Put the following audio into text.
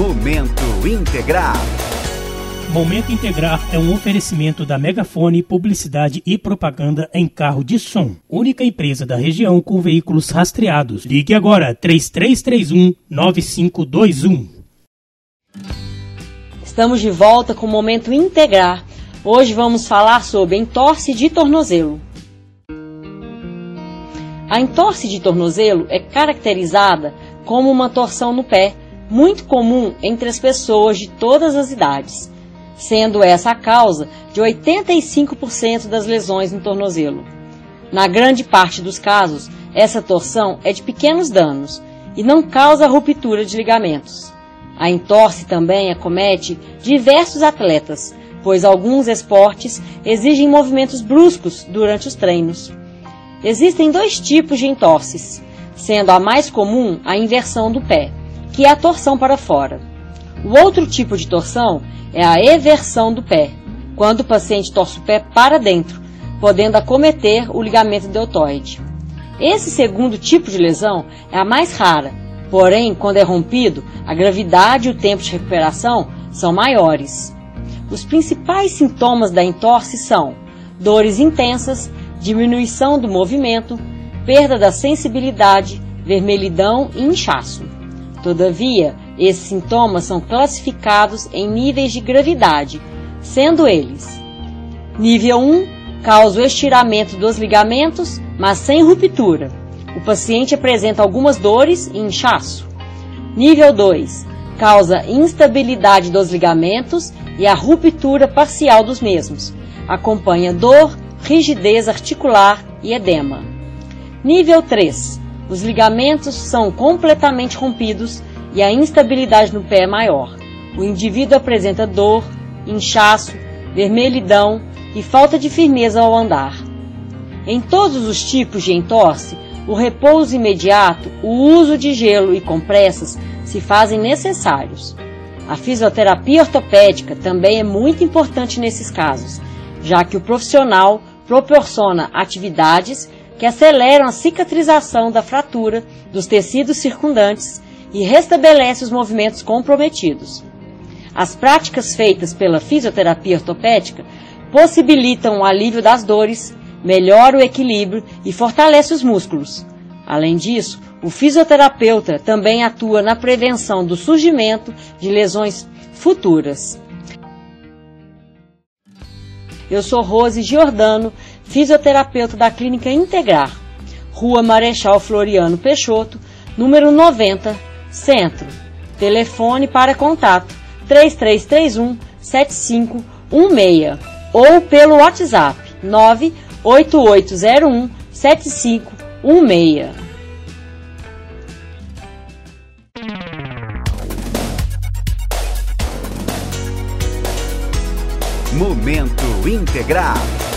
Momento Integrar. Momento Integrar é um oferecimento da Megafone Publicidade e Propaganda em Carro de Som, única empresa da região com veículos rastreados. Ligue agora 3331 9521. Estamos de volta com o Momento Integrar. Hoje vamos falar sobre entorse de tornozelo. A entorse de tornozelo é caracterizada como uma torção no pé, muito comum entre as pessoas de todas as idades sendo essa a causa de 85% das lesões no tornozelo. Na grande parte dos casos, essa torção é de pequenos danos e não causa ruptura de ligamentos. A entorse também acomete diversos atletas, pois alguns esportes exigem movimentos bruscos durante os treinos. Existem dois tipos de entorses, sendo a mais comum a inversão do pé, que é a torção para fora. O outro tipo de torção é a eversão do pé, quando o paciente torce o pé para dentro, podendo acometer o ligamento deltoide. Esse segundo tipo de lesão é a mais rara, porém, quando é rompido, a gravidade e o tempo de recuperação são maiores. Os principais sintomas da entorse são dores intensas, diminuição do movimento, perda da sensibilidade, vermelhidão e inchaço. Todavia, esses sintomas são classificados em níveis de gravidade, sendo eles: nível 1 causa o estiramento dos ligamentos, mas sem ruptura. O paciente apresenta algumas dores e inchaço. Nível 2 causa instabilidade dos ligamentos e a ruptura parcial dos mesmos. Acompanha dor, rigidez articular e edema. Nível 3 os ligamentos são completamente rompidos e a instabilidade no pé é maior. O indivíduo apresenta dor, inchaço, vermelhidão e falta de firmeza ao andar. Em todos os tipos de entorse, o repouso imediato, o uso de gelo e compressas se fazem necessários. A fisioterapia ortopédica também é muito importante nesses casos, já que o profissional proporciona atividades que aceleram a cicatrização da fratura dos tecidos circundantes e restabelece os movimentos comprometidos. As práticas feitas pela fisioterapia ortopédica possibilitam o alívio das dores, melhora o equilíbrio e fortalece os músculos. Além disso, o fisioterapeuta também atua na prevenção do surgimento de lesões futuras. Eu sou Rose Giordano, fisioterapeuta da Clínica Integrar, Rua Marechal Floriano Peixoto, número 90, Centro. Telefone para contato 3331 7516 ou pelo WhatsApp 98801 7516. Momento Integrar.